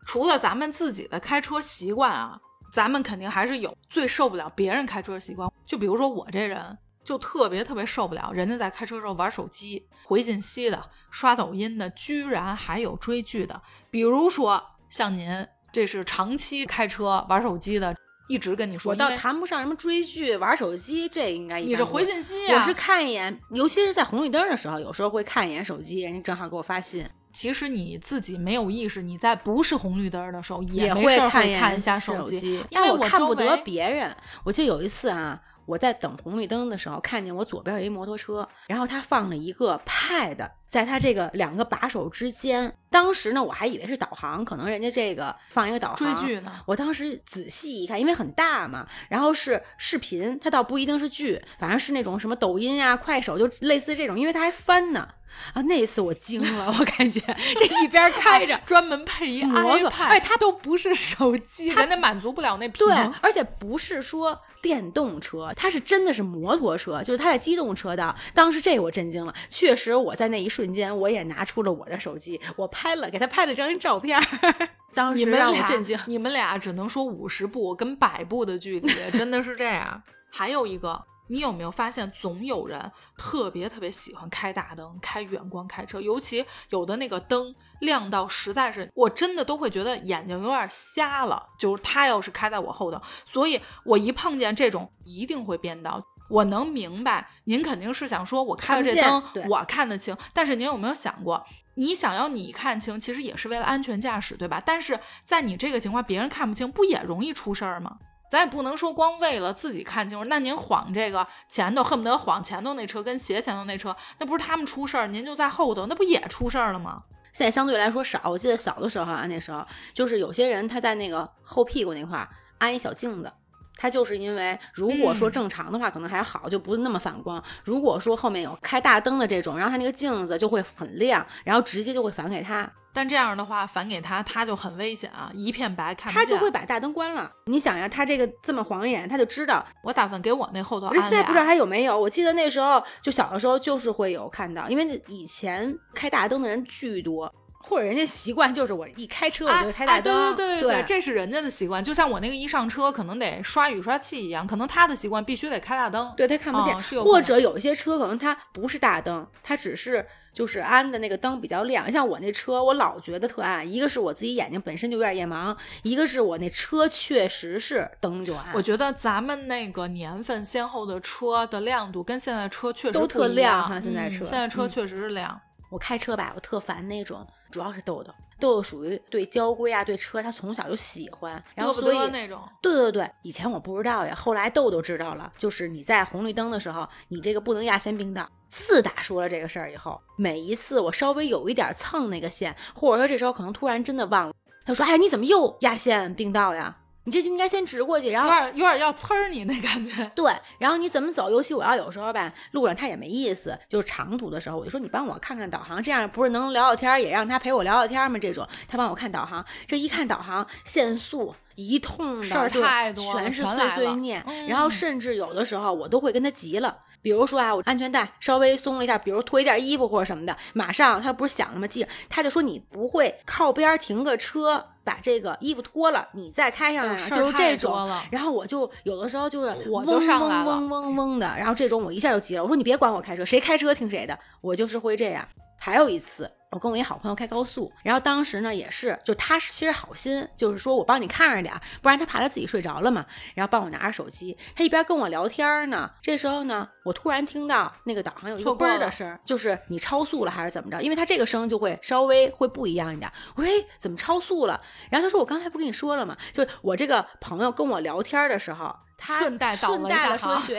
除了咱们自己的开车习惯啊，咱们肯定还是有最受不了别人开车的习惯。就比如说我这人。就特别特别受不了，人家在开车时候玩手机、回信息的、刷抖音的，居然还有追剧的。比如说像您，这是长期开车玩手机的，一直跟你说，我倒谈不上什么追剧、玩手机，这应该你是回信息啊？我是看一眼，尤其是在红绿灯的时候，有时候会看一眼手机，人家正好给我发信。其实你自己没有意识，你在不是红绿灯的时候也会看一下手机，因为我看不得别人。我记得有一次啊。我在等红绿灯的时候，看见我左边有一摩托车，然后他放了一个 pad 在他这个两个把手之间。当时呢，我还以为是导航，可能人家这个放一个导航追剧呢。我当时仔细一看，因为很大嘛，然后是视频，它倒不一定是剧，反正是那种什么抖音啊、快手，就类似这种，因为它还翻呢。啊，那一次我惊了，我感觉 这一边开着专门配一 iPad，，哎，它都不是手机，它那满足不了那屏。对，而且不是说电动车，它是真的是摩托车，就是它在机动车道。当时这我震惊了，确实我在那一瞬间我也拿出了我的手机，我拍了，给他拍了张照片。当时让我震惊，你们俩只能说五十步跟百步的距离，真的是这样。还有一个。你有没有发现，总有人特别特别喜欢开大灯、开远光开车，尤其有的那个灯亮到实在是，我真的都会觉得眼睛有点瞎了。就是他要是开在我后头，所以我一碰见这种一定会变道。我能明白，您肯定是想说我开了这灯，我看得清。但是您有没有想过，你想要你看清，其实也是为了安全驾驶，对吧？但是在你这个情况，别人看不清，不也容易出事儿吗？咱也不能说光为了自己看清楚，那您晃这个前头，恨不得晃前头那车跟斜前头那车，那不是他们出事儿，您就在后头，那不也出事儿了吗？现在相对来说少，我记得小的时候啊，那时候就是有些人他在那个后屁股那块儿安一小镜子。它就是因为，如果说正常的话，可能还好，就不那么反光。如果说后面有开大灯的这种，然后它那个镜子就会很亮，然后直接就会反给他。但这样的话，反给他，他就很危险啊，一片白看不见。他就会把大灯关了。你想呀，他这个这么晃眼，他就知道。我打算给我那后头安现在不知道还有没有？我记得那时候就小的时候就是会有看到，因为以前开大灯的人巨多。或者人家习惯就是我一开车我就开大灯，对对对对，这是人家的习惯。就像我那个一上车可能得刷雨刷器一样，可能他的习惯必须得开大灯，对他看不见。或者有一些车可能它不是大灯，它只是就是安的那个灯比较亮。像我那车，我老觉得特暗。一个是我自己眼睛本身就有点夜盲，一个是我那车确实是灯就暗。我觉得咱们那个年份先后的车的亮度跟现在车确实都特亮哈。现在车现在车确实是亮。我开车吧，我特烦那种。主要是豆豆，豆豆属于对交规啊，对车他从小就喜欢，然后所以那种，对对对，以前我不知道呀，后来豆豆知道了，就是你在红绿灯的时候，你这个不能压线并道。自打说了这个事儿以后，每一次我稍微有一点蹭那个线，或者说这时候可能突然真的忘了，他说：“哎，你怎么又压线并道呀？”你这就应该先直过去，然后有点有点要呲儿你那感觉。对，然后你怎么走？尤其我要有时候吧，路上他也没意思，就是长途的时候，我就说你帮我看看导航，这样不是能聊聊天，也让他陪我聊聊天吗？这种他帮我看导航，这一看导航限速一通的事儿太多，全是碎碎念，然后甚至有的时候我都会跟他急了。比如说啊，我安全带稍微松了一下，比如脱一件衣服或者什么的，马上他不是响了吗？记着，他就说你不会靠边停个车，把这个衣服脱了，你再开上来，就是这种。然后我就有的时候就是火就上来了，嗡嗡嗡嗡的。然后这种我一下就急了，我说你别管我开车，谁开车听谁的，我就是会这样。还有一次。我跟我一好朋友开高速，然后当时呢也是，就他其实好心，就是说我帮你看着点，不然他怕他自己睡着了嘛，然后帮我拿着手机，他一边跟我聊天呢，这时候呢，我突然听到那个导航有一个嘣的声，就是你超速了还是怎么着？因为他这个声就会稍微会不一样一点。我说哎，怎么超速了？然后他说我刚才不跟你说了吗？就是我这个朋友跟我聊天的时候。他顺带顺带了说一句，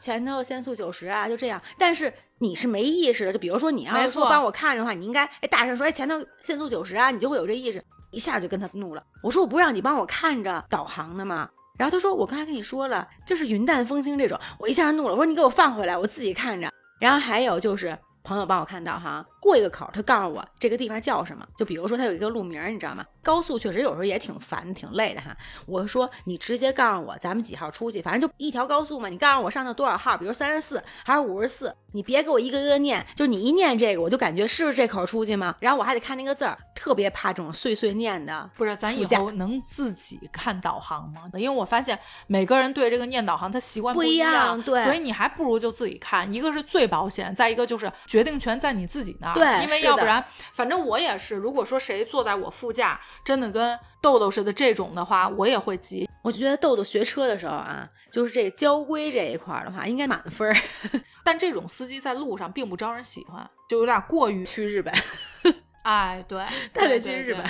前头限速九十啊，就这样。但是你是没意识的，就比如说你要说帮我看着的话，你应该哎大声说，哎前头限速九十啊，你就会有这意识，一下就跟他怒了。我说我不让你帮我看着导航的吗？然后他说我刚才跟你说了，就是云淡风轻这种。我一下怒了，我说你给我放回来，我自己看着。然后还有就是。朋友帮我看导航，过一个口，他告诉我这个地方叫什么。就比如说，他有一个路名，你知道吗？高速确实有时候也挺烦、挺累的哈。我说你直接告诉我咱们几号出去，反正就一条高速嘛。你告诉我上到多少号，比如三十四还是五十四。你别给我一个个念，就你一念这个，我就感觉是不是这口出去吗？然后我还得看那个字儿，特别怕这种碎碎念的。不是，咱以后能自己看导航吗？因为我发现每个人对这个念导航他习惯不一样，对，所以你还不如就自己看，一个是最保险，再一个就是决定权在你自己那儿。对，因为要不然，反正我也是，如果说谁坐在我副驾，真的跟豆豆似的这种的话，我也会急。我就觉得豆豆学车的时候啊，就是这交规这一块的话，应该满分儿。但这种司机在路上并不招人喜欢，就有点过于去日本。哎，对，特别去日本。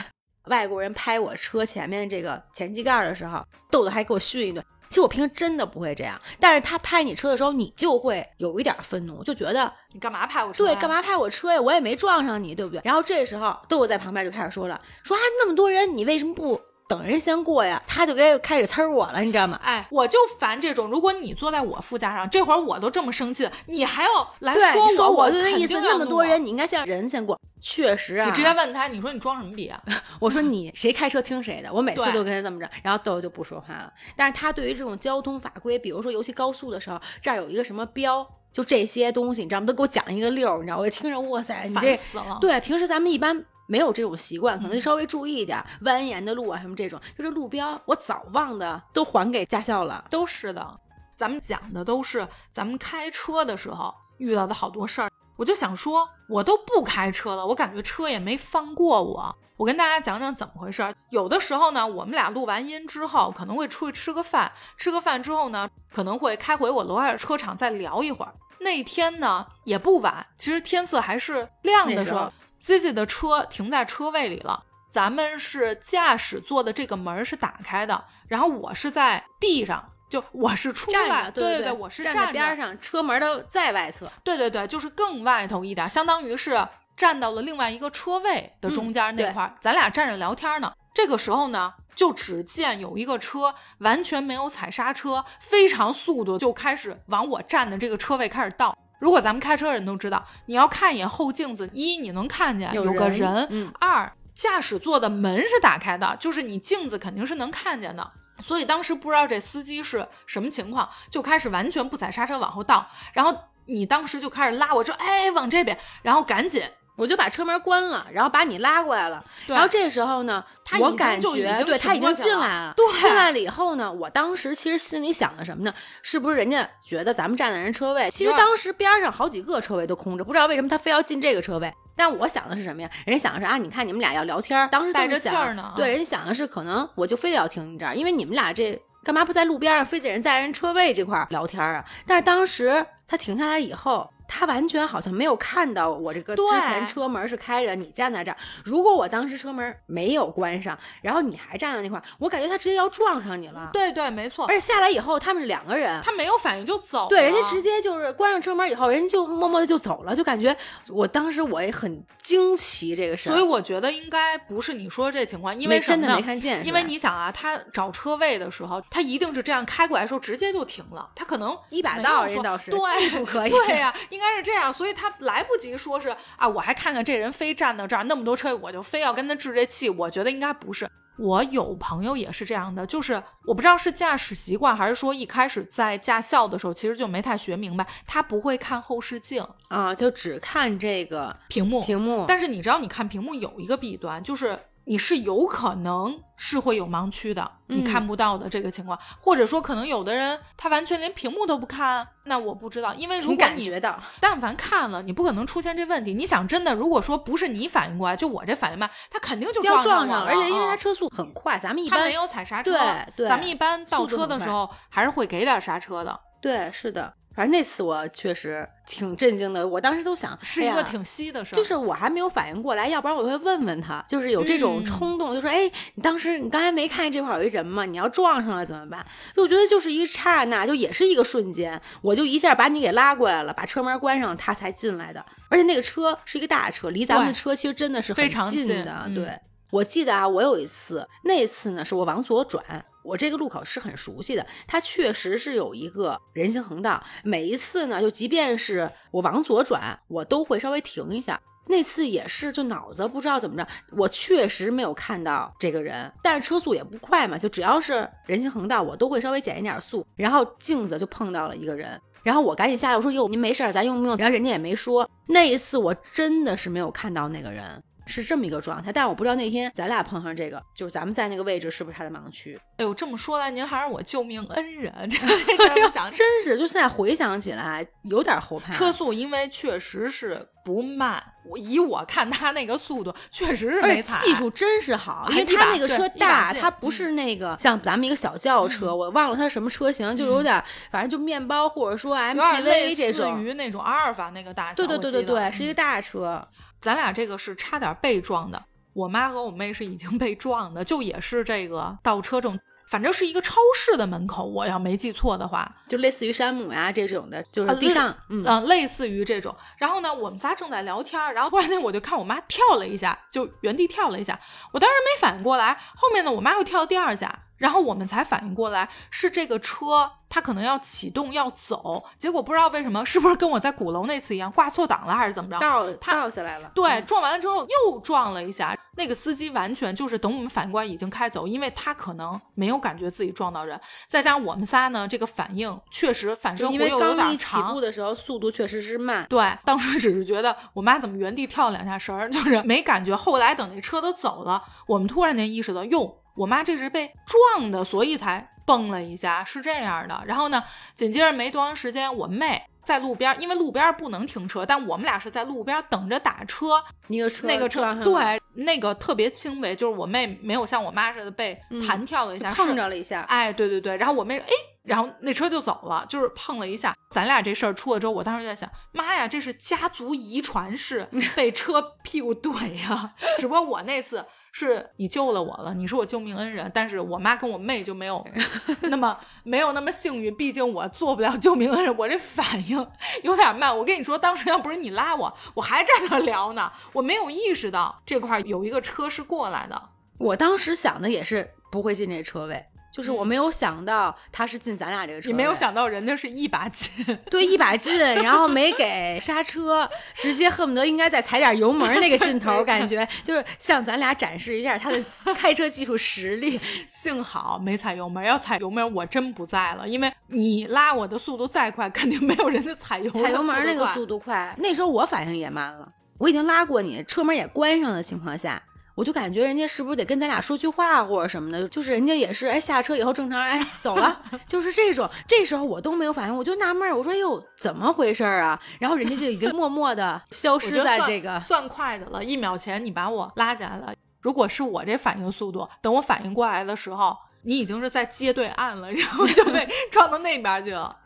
外国人拍我车前面这个前机盖的时候，豆豆还给我训一顿。其实我平时真的不会这样，但是他拍你车的时候，你就会有一点愤怒，就觉得你干嘛拍我车？对，干嘛拍我车呀？我也没撞上你，对不对？然后这时候豆豆在旁边就开始说了，说啊，那么多人，你为什么不？等人先过呀，他就该开始呲我了，你知道吗？哎，我就烦这种。如果你坐在我副驾上，这会儿我都这么生气了，你还要来说我，我就那意思。那么多人，你应该先让人先过。确实啊，你直接问他，你说你装什么逼啊？我说你谁开车听谁的，我每次都跟他这么着。然后豆豆就不说话了。但是他对于这种交通法规，比如说尤其高速的时候，这儿有一个什么标，就这些东西，你知道吗？都给我讲一个溜儿，你知道？我听着，哇塞，你这对平时咱们一般。没有这种习惯，可能就稍微注意一点蜿蜒的路啊，什么这种，就是路标，我早忘的都还给驾校了。都是的，咱们讲的都是咱们开车的时候遇到的好多事儿。我就想说，我都不开车了，我感觉车也没放过我。我跟大家讲讲怎么回事儿。有的时候呢，我们俩录完音之后，可能会出去吃个饭，吃个饭之后呢，可能会开回我楼下的车场再聊一会儿。那天呢也不晚，其实天色还是亮的时候。Cici 的车停在车位里了咱们是驾驶座的这个门是打开的，然后我是在地上，就我是出来，对对对，我是站在边上，车门的在外侧，对对对，就是更外头一点，相当于是站到了另外一个车位的中间那块儿，咱俩站着聊天呢。这个时候呢，就只见有一个车完全没有踩刹车，非常速度就开始往我站的这个车位开始倒。如果咱们开车人都知道，你要看一眼后镜子，一你能看见有个人，嗯，二驾驶座的门是打开的，就是你镜子肯定是能看见的。所以当时不知道这司机是什么情况，就开始完全不踩刹车往后倒，然后你当时就开始拉我说，哎，往这边，然后赶紧。我就把车门关了，然后把你拉过来了。然后这时候呢，我感觉对他已经进来了。对，进来了以后呢，我当时其实心里想的什么呢？是不是人家觉得咱们站在人车位？其实当时边上好几个车位都空着，不知道为什么他非要进这个车位。但我想的是什么呀？人家想的是啊，你看你们俩要聊天，当时带着气儿呢。对，人家想的是可能我就非得要停你这儿，因为你们俩这干嘛不在路边上，非得人在人车位这块聊天啊？但是当时他停下来以后。他完全好像没有看到我这个之前车门是开着，你站在这儿。如果我当时车门没有关上，然后你还站在那块儿，我感觉他直接要撞上你了。对对，没错。而且下来以后，他们是两个人，他没有反应就走。对，人家直接就是关上车门以后，人家就默默的就走了，就感觉我当时我也很惊奇这个事儿。所以我觉得应该不是你说这情况，因为真的没看见。因为你想啊，他找车位的时候，他一定是这样开过来的时候直接就停了，他可能一把道，人倒是技术可以。对呀，应该是这样，所以。他来不及说是啊，我还看看这人非站到这儿那么多车，我就非要跟他置这气。我觉得应该不是。我有朋友也是这样的，就是我不知道是驾驶习惯，还是说一开始在驾校的时候其实就没太学明白，他不会看后视镜啊，就只看这个屏幕。屏幕。但是你知道，你看屏幕有一个弊端，就是。你是有可能是会有盲区的，你看不到的这个情况，或者说可能有的人他完全连屏幕都不看，那我不知道，因为如果你但凡看了，你不可能出现这问题。你想真的，如果说不是你反应过来，就我这反应慢，他肯定就撞上了，而且因为他车速很快，咱们一般没有踩刹车，对对，咱们一般倒车的时候还是会给点刹车的，对，是的。反正那次我确实挺震惊的，我当时都想是一个挺稀的事儿，就是我还没有反应过来，要不然我会问问他，就是有这种冲动，就说哎，你当时你刚才没看见这块有一人吗？你要撞上了怎么办？我觉得就是一刹那，就也是一个瞬间，我就一下把你给拉过来了，把车门关上，他才进来的。而且那个车是一个大车，离咱们的车其实真的是非常近的。对，我记得啊，我有一次，那次呢是我往左转。我这个路口是很熟悉的，它确实是有一个人行横道。每一次呢，就即便是我往左转，我都会稍微停一下。那次也是，就脑子不知道怎么着，我确实没有看到这个人，但是车速也不快嘛，就只要是人行横道，我都会稍微减一点速。然后镜子就碰到了一个人，然后我赶紧下来，我说：“哟，您没事，咱用不用？”然后人家也没说。那一次我真的是没有看到那个人。是这么一个状态，但我不知道那天咱俩碰上这个，就是咱们在那个位置是不是他的盲区？哎呦，这么说来，您还是我救命恩人，这 样想，真是就现在回想起来有点后怕。车速因为确实是不慢，我以我看他那个速度，确实是没踩。技术真是好，因为他那个车大，他不是那个像咱们一个小轿车，我忘了它什么车型，就有点，反正就面包或者说 MPV 这种，于那种阿尔法那个大小。对对对对对，是一个大车。咱俩这个是差点被撞的，我妈和我妹是已经被撞的，就也是这个倒车这种，反正是一个超市的门口，我要没记错的话，就类似于山姆呀这种的，就是地上，嗯，类似于这种。然后呢，我们仨正在聊天，然后突然间我就看我妈跳了一下，就原地跳了一下，我当时没反应过来，后面呢，我妈又跳了第二下。然后我们才反应过来，是这个车它可能要启动要走，结果不知道为什么，是不是跟我在鼓楼那次一样挂错档了，还是怎么着？倒倒下来了。对，撞完了之后又撞了一下，那个司机完全就是等我们反应过来已经开走，因为他可能没有感觉自己撞到人，再加上我们仨呢，这个反应确实反射弧又有点长。起步的时候速度确实是慢。对，当时只是觉得我妈怎么原地跳两下绳儿，就是没感觉。后来等那车都走了，我们突然间意识到，哟。我妈这是被撞的，所以才蹦了一下，是这样的。然后呢，紧接着没多长时间，我妹在路边，因为路边不能停车，但我们俩是在路边等着打车。那个车，那个车，对，那个特别轻微，就是我妹没有像我妈似的被弹跳了一下，碰着了一下。哎，对对对。然后我妹，哎，然后那车就走了，就是碰了一下。咱俩这事儿出了之后，我当时在想，妈呀，这是家族遗传式 被车屁股怼呀！只不过我那次。是你救了我了，你是我救命恩人。但是我妈跟我妹就没有 那么没有那么幸运，毕竟我做不了救命恩人，我这反应 有点慢。我跟你说，当时要不是你拉我，我还在那聊呢，我没有意识到这块有一个车是过来的。我当时想的也是不会进这车位。就是我没有想到他是进咱俩这个车，你没有想到人家是一把进，对，一把进，然后没给刹车，直接恨不得应该再踩点油门那个劲头，感觉就是向咱俩展示一下他的 开车技术实力。幸好没踩油门，要踩油门我真不在了，因为你拉我的速度再快，肯定没有人家踩油踩油门那个速度快。那时候我反应也慢了，我已经拉过你，车门也关上的情况下。我就感觉人家是不是得跟咱俩说句话或者什么的，就是人家也是哎下车以后正常哎走了，就是这种。这时候我都没有反应，我就纳闷儿，我说呦怎么回事儿啊？然后人家就已经默默的 消失在这个算快的了，一秒前你把我拉进来了。如果是我这反应速度，等我反应过来的时候，你已经是在街对岸了，然后就被 撞到那边去了。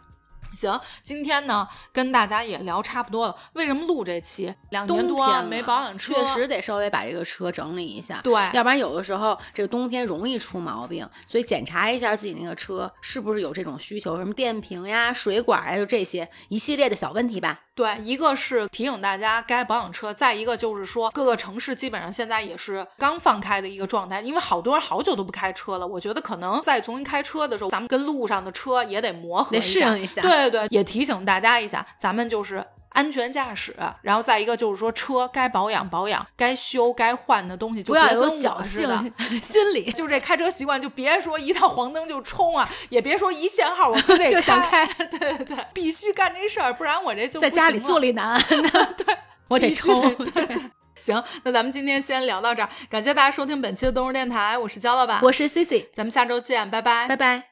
行，今天呢跟大家也聊差不多了。为什么录这期？两年多没保养车，确实得稍微把这个车整理一下。对，要不然有的时候这个冬天容易出毛病，所以检查一下自己那个车是不是有这种需求，什么电瓶呀、水管呀，就这些一系列的小问题吧。对，一个是提醒大家该保养车，再一个就是说各个城市基本上现在也是刚放开的一个状态，因为好多人好久都不开车了。我觉得可能再重新开车的时候，咱们跟路上的车也得磨合，得适应一下。对对对，也提醒大家一下，咱们就是。安全驾驶，然后再一个就是说车该保养保养，该修该换的东西就不要有侥幸 心理，就这开车习惯就别说一到黄灯就冲啊，也别说一限号我非得 就想开，对对对，必须干这事儿，不然我这就在家里坐立难安。对，我得冲。对。行，那咱们今天先聊到这儿，感谢大家收听本期的东日电台，我是焦老板，我是 C C，咱们下周见，拜拜，拜拜。